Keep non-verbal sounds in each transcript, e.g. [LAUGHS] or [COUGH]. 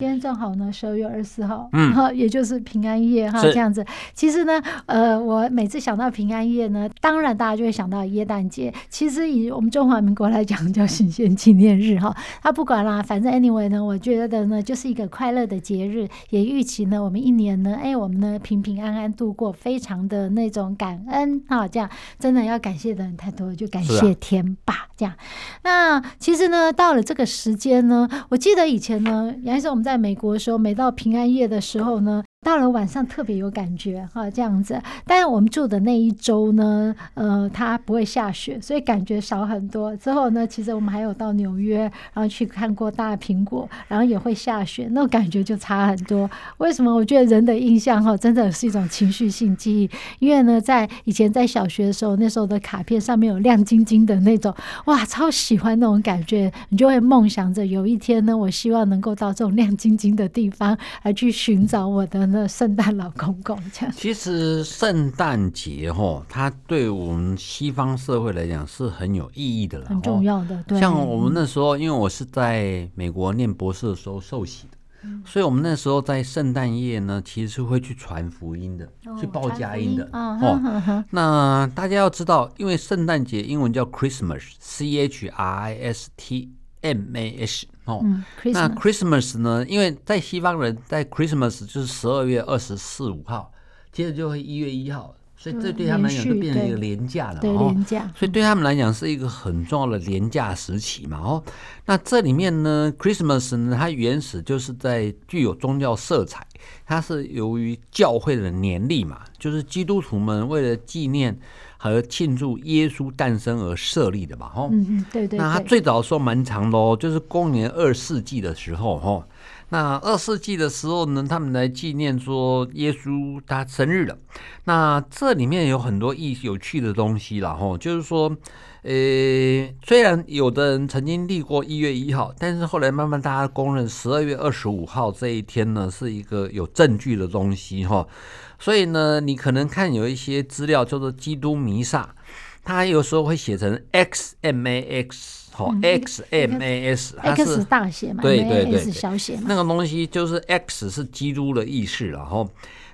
今天正好呢，十二月二十四号，嗯，哈，也就是平安夜哈，这样子。其实呢，呃，我每次想到平安夜呢，当然大家就会想到耶诞节。其实以我们中华民国来讲，叫行宪纪念日哈。他不管啦，反正 anyway 呢，我觉得呢，就是一个快乐的节日，也预期呢，我们一年呢，哎，我们呢平平安安度过，非常的那种感恩哈。这样真的要感谢的人太多了，就感谢天吧。这样，那其实呢，到了这个时间呢，我记得以前呢，原来是我们在在美国的时候，每到平安夜的时候呢。到了晚上特别有感觉哈，这样子。但是我们住的那一周呢，呃，它不会下雪，所以感觉少很多。之后呢，其实我们还有到纽约，然后去看过大苹果，然后也会下雪，那种感觉就差很多。为什么？我觉得人的印象哈，真的是一种情绪性记忆。因为呢，在以前在小学的时候，那时候的卡片上面有亮晶晶的那种，哇，超喜欢那种感觉。你就会梦想着有一天呢，我希望能够到这种亮晶晶的地方来去寻找我的。那圣诞老公公这样，其实圣诞节哈，它对我们西方社会来讲是很有意义的了，很重要的。对，像我们那时候，因为我是在美国念博士的时候受洗的，嗯、所以我们那时候在圣诞夜呢，其实是会去传福音的，哦、去报佳音的。哦，哦呵呵那大家要知道，因为圣诞节英文叫 Christmas，C H R I S T。M A S 哦，嗯、那 Christmas 呢？因为在西方人在 Christmas 就是十二月二十四五号，接着就会一月一号，所以这对他们来讲就变成一个廉价了。对，连假。所以对他们来讲是一个很重要的廉价时期嘛。哦，那这里面呢，Christmas 呢，它原始就是在具有宗教色彩，它是由于教会的年历嘛，就是基督徒们为了纪念。和庆祝耶稣诞生而设立的嘛，吼，嗯嗯，对对。那他最早的时候蛮长的哦，就是公元二世纪的时候，吼。那二世纪的时候呢，他们来纪念说耶稣他生日了。那这里面有很多意有趣的东西了，吼，就是说，呃，虽然有的人曾经立过一月一号，但是后来慢慢大家公认十二月二十五号这一天呢，是一个有证据的东西，哈。所以呢，你可能看有一些资料叫做基督弥撒，它有时候会写成 X M A X，好 X M A S，它是 X 大写嘛，对对对，小写嘛，那个东西就是 X 是基督的意思了哈。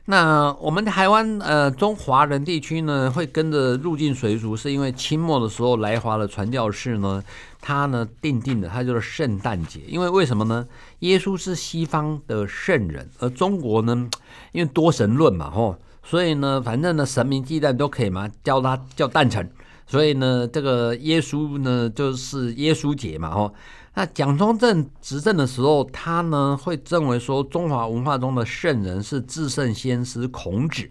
那我们台湾呃中华人地区呢，会跟着入境随俗，是因为清末的时候来华的传教士呢。他呢，定定的，他就是圣诞节，因为为什么呢？耶稣是西方的圣人，而中国呢，因为多神论嘛，吼，所以呢，反正呢，神明祭诞都可以嘛，叫他叫诞辰，所以呢，这个耶稣呢，就是耶稣节嘛，吼。那蒋中正执政的时候，他呢会认为说，中华文化中的圣人是至圣先师孔子、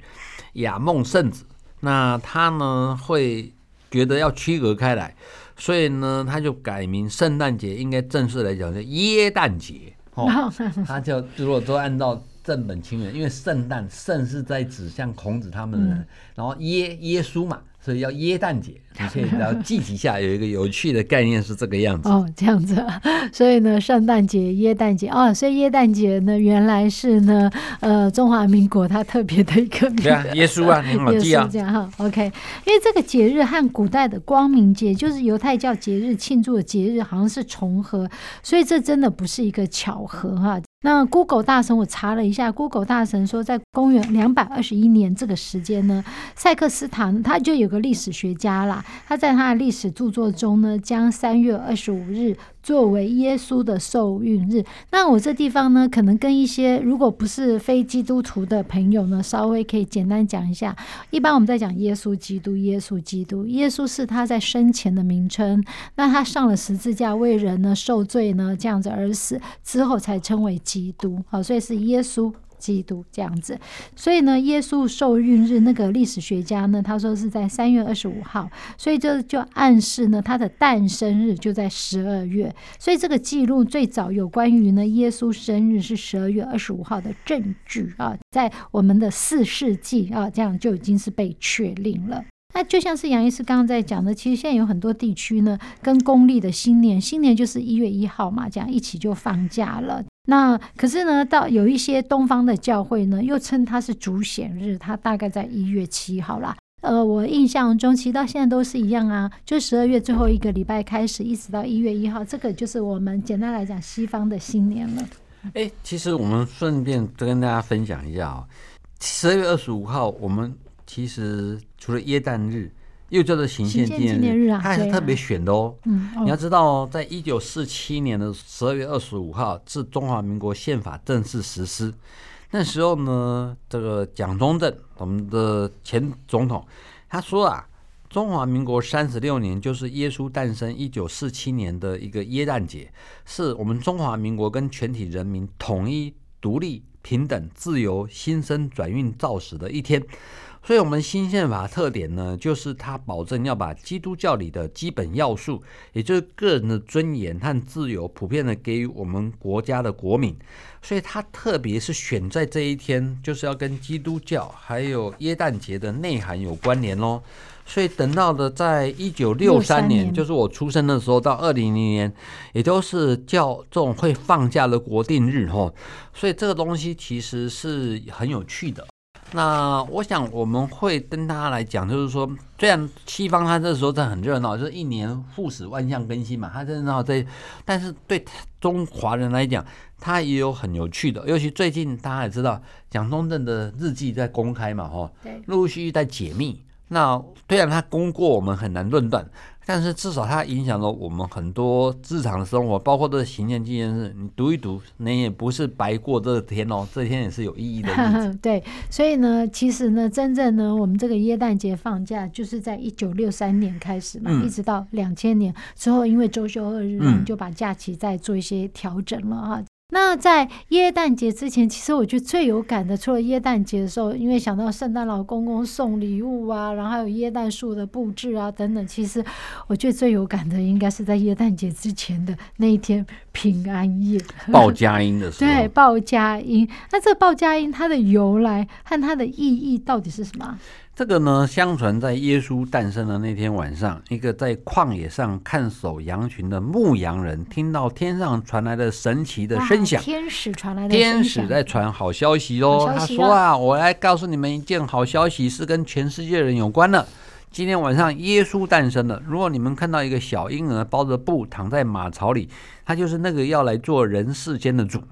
亚梦圣子，那他呢会觉得要区隔开来。所以呢，他就改名圣诞节，应该正式来讲叫耶诞节。哦，[LAUGHS] 他就如果都按照正本清源，因为圣诞圣是在指向孔子他们的人，嗯、然后耶耶稣嘛。所以叫耶诞节，[LAUGHS] 你可以然后记一下，有一个有趣的概念是这个样子哦，[LAUGHS] 这样子。所以呢，圣诞节、耶诞节哦，所以耶诞节呢，原来是呢，呃，中华民国它特别的一个名。对啊，耶稣啊，你好记啊。这样哈，OK。因为这个节日和古代的光明节，就是犹太教节日庆祝的节日，好像是重合，所以这真的不是一个巧合哈。那 Google 大神，我查了一下，Google 大神说，在公元两百二十一年这个时间呢，塞克斯坦他就有个历史学家啦，他在他的历史著作中呢，将三月二十五日。作为耶稣的受孕日，那我这地方呢，可能跟一些如果不是非基督徒的朋友呢，稍微可以简单讲一下。一般我们在讲耶稣基督，耶稣基督，耶稣是他在生前的名称。那他上了十字架为人呢受罪呢，这样子而死之后才称为基督。好，所以是耶稣基督这样子，所以呢，耶稣受孕日那个历史学家呢，他说是在三月二十五号，所以这就暗示呢，他的诞生日就在十二月，所以这个记录最早有关于呢耶稣生日是十二月二十五号的证据啊，在我们的四世纪啊，这样就已经是被确定了。那就像是杨医师刚刚在讲的，其实现在有很多地区呢，跟公历的新年，新年就是一月一号嘛，这样一起就放假了。那可是呢，到有一些东方的教会呢，又称它是主显日，它大概在一月七号啦。呃，我印象中，其实到现在都是一样啊，就十二月最后一个礼拜开始，一直到一月一号，这个就是我们简单来讲西方的新年了。哎，其实我们顺便跟大家分享一下啊，十二月二十五号我们。其实除了耶诞日，又叫做行宪纪念日，啊、它还是特别选的哦。嗯哦、你要知道，在一九四七年的十二月二十五号，至中华民国宪法正式实施。那时候呢，这个蒋中正，我们的前总统，他说啊，中华民国三十六年就是耶稣诞生一九四七年的一个耶诞节，是我们中华民国跟全体人民统一、独立、平等、自由、新生、转运、造始的一天。所以，我们新宪法特点呢，就是它保证要把基督教里的基本要素，也就是个人的尊严和自由，普遍的给予我们国家的国民。所以，它特别是选在这一天，就是要跟基督教还有耶诞节的内涵有关联哦。所以，等到的在一九六三年，就是我出生的时候，到二零零年，也都是叫这种会放假的国定日哦。所以，这个东西其实是很有趣的。那我想我们会跟大家来讲，就是说，虽然西方它这时候在很热闹，就是一年复始万象更新嘛，它热闹在，但是对中华人来讲，它也有很有趣的。尤其最近大家也知道，蒋中正的日记在公开嘛，哈，对，陆陆续续在解密。那虽然它功过我们很难论断。但是至少它影响了我们很多日常的生活，包括这个行宪纪念日，你读一读，你也不是白过这天哦，[LAUGHS] 这天也是有意义的。对，所以呢，其实呢，真正呢，我们这个耶诞节放假就是在一九六三年开始嘛，嗯、一直到两千年之后，因为周休二日，我们就把假期再做一些调整了啊。嗯那在耶诞节之前，其实我觉得最有感的，除了耶诞节的时候，因为想到圣诞老公公送礼物啊，然后还有耶诞树的布置啊等等，其实我觉得最有感的，应该是在耶诞节之前的那一天平安夜，报佳音的时候。对，报佳音。那这个报佳音它的由来和它的意义到底是什么？这个呢，相传在耶稣诞生的那天晚上，一个在旷野上看守羊群的牧羊人，听到天上传来的神奇的声响，天使传来的天使在传好消息哦。他说啊，我来告诉你们一件好消息，是跟全世界人有关的。今天晚上耶稣诞生了。如果你们看到一个小婴儿包着布躺在马槽里，他就是那个要来做人世间的主。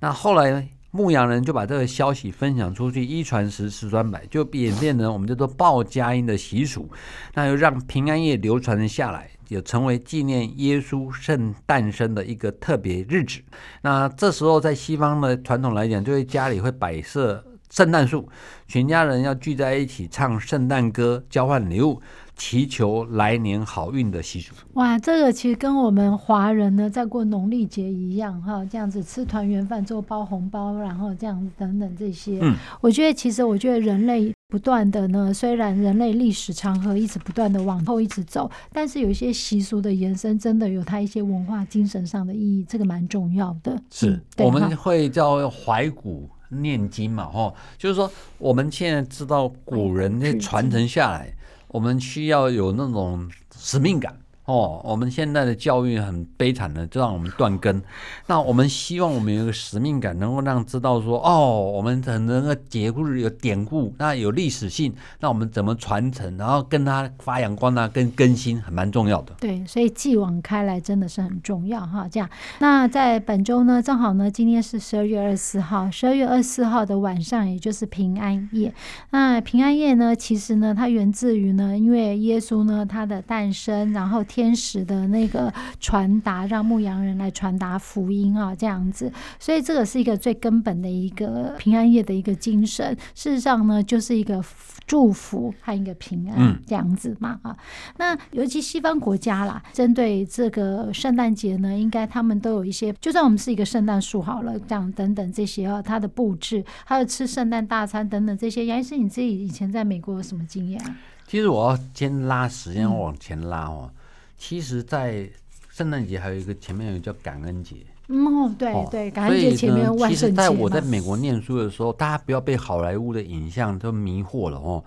那后来呢？牧羊人就把这个消息分享出去，一传十，十传百，就演变成我们叫做报佳音的习俗，那又让平安夜流传了下来，也成为纪念耶稣圣诞生的一个特别日子。那这时候在西方的传统来讲，就会家里会摆设圣诞树，全家人要聚在一起唱圣诞歌，交换礼物。祈求来年好运的习俗。哇，这个其实跟我们华人呢在过农历节一样哈，这样子吃团圆饭之后包红包，然后这样子等等这些。嗯，我觉得其实我觉得人类不断的呢，虽然人类历史长河一直不断的往后一直走，但是有一些习俗的延伸，真的有它一些文化精神上的意义，这个蛮重要的。是，嗯、我们会叫怀古念经嘛，哈，就是说我们现在知道古人那传承下来。我们需要有那种使命感。哦，我们现在的教育很悲惨的，就让我们断根。那我们希望我们有一个使命感，能够让知道说，哦，我们很能够节故有典故，那有历史性，那我们怎么传承，然后跟它发扬光大，跟更新，还蛮重要的。对，所以继往开来真的是很重要哈。这样，那在本周呢，正好呢，今天是十二月二十四号，十二月二十四号的晚上，也就是平安夜。那平安夜呢，其实呢，它源自于呢，因为耶稣呢，他的诞生，然后。天使的那个传达，让牧羊人来传达福音啊，这样子。所以这个是一个最根本的一个平安夜的一个精神。事实上呢，就是一个祝福和一个平安这样子嘛啊。那尤其西方国家啦，针对这个圣诞节呢，应该他们都有一些，就算我们是一个圣诞树好了，这样等等这些啊，它的布置，还有吃圣诞大餐等等这些。杨医师，你自己以前在美国有什么经验啊？其实我要先拉时间往前拉哦。嗯、其实，在圣诞节还有一个前面有叫感恩节。嗯，对对，感恩节前面万圣节。其实在我在美国念书的时候，大家不要被好莱坞的影像都迷惑了哦。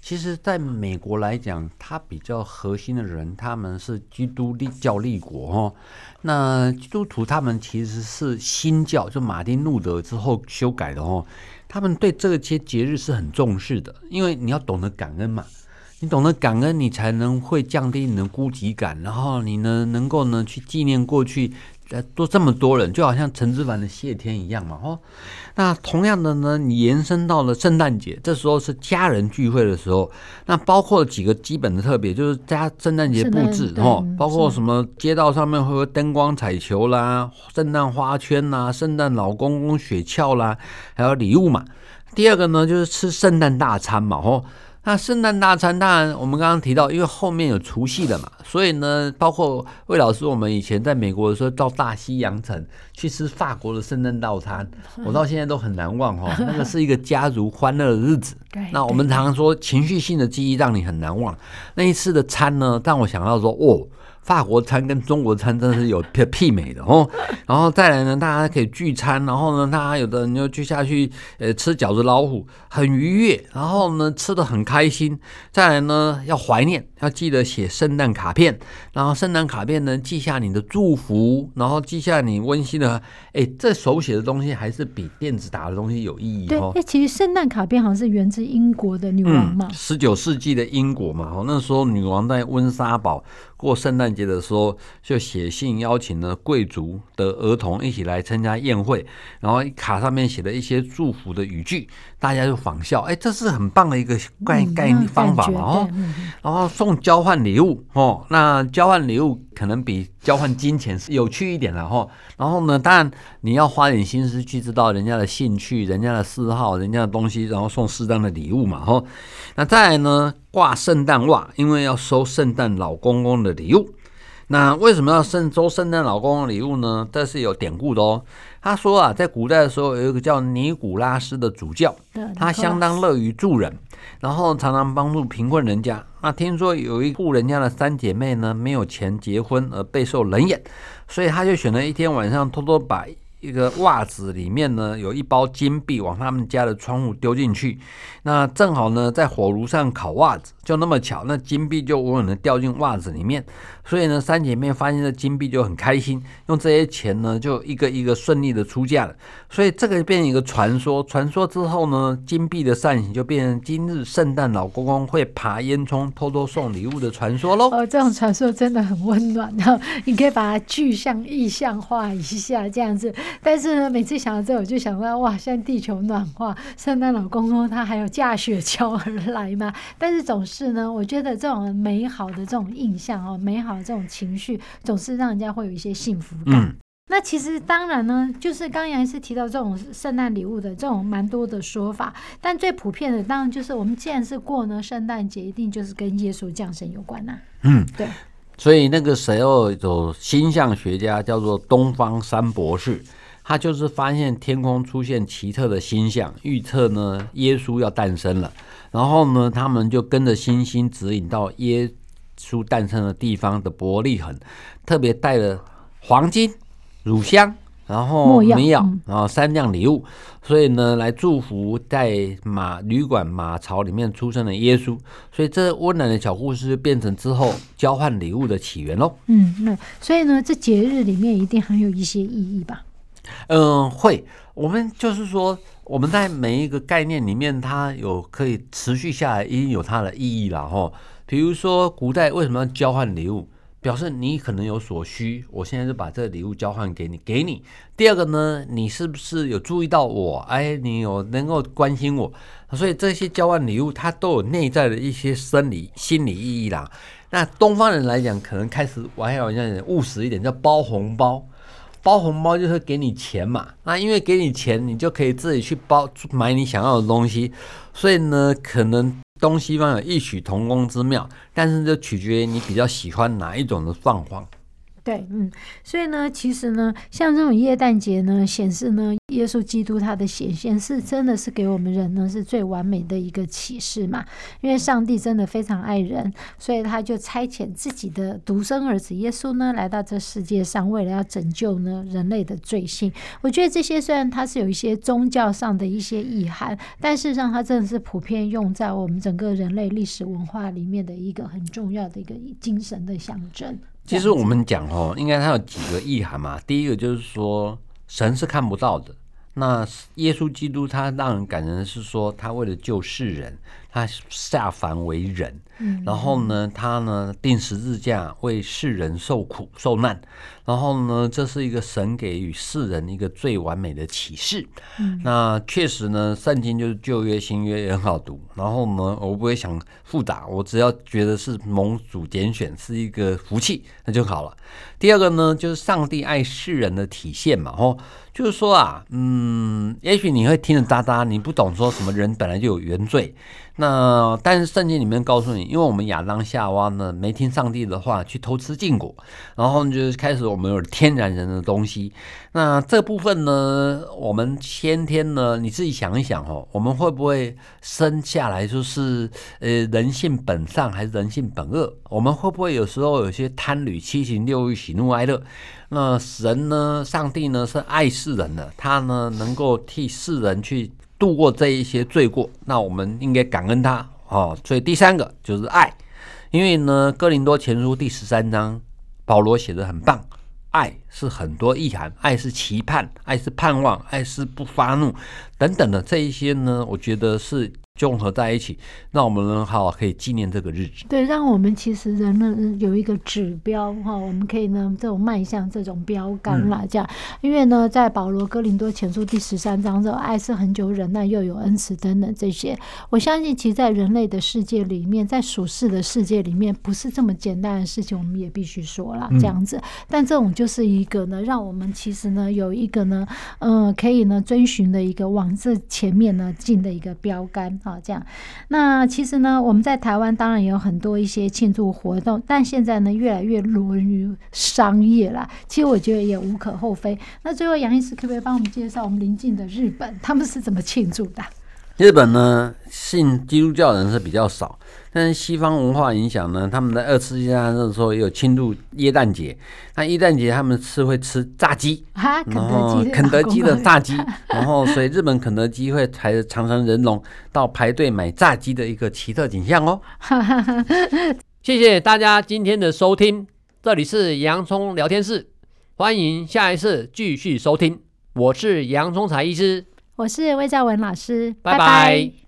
其实，在美国来讲，它比较核心的人，他们是基督教立国哦。那基督徒他们其实是新教，就马丁路德之后修改的哦。他们对这些节日是很重视的，因为你要懂得感恩嘛。你懂得感恩，你才能会降低你的孤寂感，然后你呢，能够呢去纪念过去。呃，都这么多人，就好像陈之凡的谢天一样嘛，哦，那同样的呢，你延伸到了圣诞节，这时候是家人聚会的时候，那包括几个基本的特别，就是家圣诞节布置，哦，包括什么街道上面会有灯光彩球啦，圣诞花圈啦，圣诞老公公雪橇啦，还有礼物嘛。第二个呢，就是吃圣诞大餐嘛，哦。那圣诞大餐，当然我们刚刚提到，因为后面有除夕的嘛，所以呢，包括魏老师，我们以前在美国的时候，到大西洋城去吃法国的圣诞大餐，[LAUGHS] 我到现在都很难忘哈。[LAUGHS] 那个是一个家族欢乐的日子。那我们常常说，情绪性的记忆让你很难忘。那一次的餐呢，让我想到说，哦。法国餐跟中国餐真的是有媲美的哦，[LAUGHS] 然后再来呢，大家可以聚餐，然后呢，大家有的人就聚下去，呃，吃饺子老虎，很愉悦，然后呢，吃的很开心。再来呢，要怀念，要记得写圣诞卡片，然后圣诞卡片呢，记下你的祝福，然后记下你温馨的，哎，这手写的东西还是比电子打的东西有意义哦。对，哎，其实圣诞卡片好像是源自英国的女王嘛，十九世纪的英国嘛，哦，那时候女王在温莎堡。过圣诞节的时候，就写信邀请了贵族的儿童一起来参加宴会，然后卡上面写了一些祝福的语句，大家就仿效，哎，这是很棒的一个概概念方法嘛哦，然后送交换礼物哦，那交换礼物可能比交换金钱是有趣一点了哈，然后呢，当然你要花点心思去知道人家的兴趣、人家的嗜好、人家的东西，然后送适当的礼物嘛哈，那再来呢？挂圣诞袜，因为要收圣诞老公公的礼物。那为什么要圣收圣诞老公公的礼物呢？这是有典故的哦。他说啊，在古代的时候，有一个叫尼古拉斯的主教，他相当乐于助人，然后常常帮助贫困人家。那听说有一户人家的三姐妹呢，没有钱结婚而备受冷眼，所以他就选了一天晚上，偷偷把。一个袜子里面呢，有一包金币，往他们家的窗户丢进去。那正好呢，在火炉上烤袜子，就那么巧，那金币就稳稳的掉进袜子里面。所以呢，三姐妹发现这金币就很开心，用这些钱呢，就一个一个顺利的出嫁了。所以这个变成一个传说，传说之后呢，金币的善行就变成今日圣诞老公公会爬烟囱偷偷送礼物的传说喽。哦，这种传说真的很温暖，然 [LAUGHS] 后你可以把它具象意象化一下这样子。但是呢，每次想到这，我就想到哇，现在地球暖化，圣诞老公公他还有驾雪橇而来嘛。但是总是呢，我觉得这种美好的这种印象哦，美好的。这种情绪总是让人家会有一些幸福感。嗯、那其实当然呢，就是刚杨医师提到这种圣诞礼物的这种蛮多的说法，但最普遍的当然就是我们既然是过呢圣诞节，一定就是跟耶稣降生有关呐、啊。嗯，对。所以那个时候有星象学家叫做东方三博士，他就是发现天空出现奇特的星象，预测呢耶稣要诞生了。然后呢，他们就跟着星星指引到耶。稣诞生的地方的伯利恒，特别带了黄金、乳香，然后没有，然后三样礼物，所以呢，来祝福在马旅馆马槽里面出生的耶稣。所以这温暖的小故事变成之后交换礼物的起源喽。嗯，那所以呢，这节日里面一定很有一些意义吧？嗯，会。我们就是说，我们在每一个概念里面，它有可以持续下来，一定有它的意义了哈。比如说，古代为什么要交换礼物？表示你可能有所需，我现在就把这个礼物交换给你，给你。第二个呢，你是不是有注意到我？哎，你有能够关心我，所以这些交换礼物它都有内在的一些生理、心理意义啦。那东方人来讲，可能开始玩笑玩笑点务实一点，叫包红包。包红包就是给你钱嘛，那因为给你钱，你就可以自己去包买你想要的东西，所以呢，可能东西方有异曲同工之妙，但是就取决于你比较喜欢哪一种的状况。对，嗯，所以呢，其实呢，像这种耶诞节呢，显示呢，耶稣基督他的显现是真的是给我们人呢是最完美的一个启示嘛。因为上帝真的非常爱人，所以他就差遣自己的独生儿子耶稣呢来到这世界上，为了要拯救呢人类的罪性。我觉得这些虽然它是有一些宗教上的一些意涵，但事实上它真的是普遍用在我们整个人类历史文化里面的一个很重要的一个精神的象征。其实我们讲哦，应该它有几个意涵嘛。第一个就是说，神是看不到的。那耶稣基督他让人感人的是说，他为了救世人，他下凡为人，然后呢，他呢定十字架为世人受苦受难，然后呢，这是一个神给予世人一个最完美的启示。那确实呢，圣经就是旧约新约也很好读。然后呢，我不会想复杂，我只要觉得是蒙主拣选是一个福气，那就好了。第二个呢，就是上帝爱世人的体现嘛，吼。就是说啊，嗯，也许你会听得哒哒，你不懂说什么人本来就有原罪。那但是圣经里面告诉你，因为我们亚当夏娃呢没听上帝的话，去偷吃禁果，然后就是开始我们有天然人的东西。那这部分呢，我们先天呢，你自己想一想哦，我们会不会生下来就是呃人性本善还是人性本恶？我们会不会有时候有些贪侣、七情六欲、喜怒哀乐？那神呢，上帝呢是爱世人的，他呢能够替世人去。度过这一些罪过，那我们应该感恩他哦。所以第三个就是爱，因为呢，《哥林多前书》第十三章，保罗写的很棒，爱是很多意涵，爱是期盼，爱是盼望，爱是不发怒等等的这一些呢，我觉得是。综合在一起，让我们呢好可以纪念这个日子。对，让我们其实人呢有一个指标哈，我们可以呢这种迈向这种标杆啦，这样。因为呢，在保罗哥林多前书第十三章，这爱是恒久忍耐，又有恩慈等等这些。我相信，其实，在人类的世界里面，在属世的世界里面，不是这么简单的事情，我们也必须说了这样子。但这种就是一个呢，让我们其实呢有一个呢，呃，可以呢遵循的一个往这前面呢进的一个标杆。好，这样。那其实呢，我们在台湾当然有很多一些庆祝活动，但现在呢，越来越沦于商业了。其实我觉得也无可厚非。那最后，杨医师可不可以帮我们介绍我们邻近的日本，他们是怎么庆祝的？日本呢，信基督教人是比较少，但是西方文化影响呢，他们在二次世界大战的时候也有庆祝耶诞节。那耶诞节他们吃会吃炸鸡，然 [LAUGHS] 后肯德基的炸鸡，然后所以日本肯德基会排着长长人龙到排队买炸鸡的一个奇特景象哦。[LAUGHS] 谢谢大家今天的收听，这里是洋葱聊天室，欢迎下一次继续收听，我是洋葱才医师。我是魏兆文老师，拜拜。拜拜。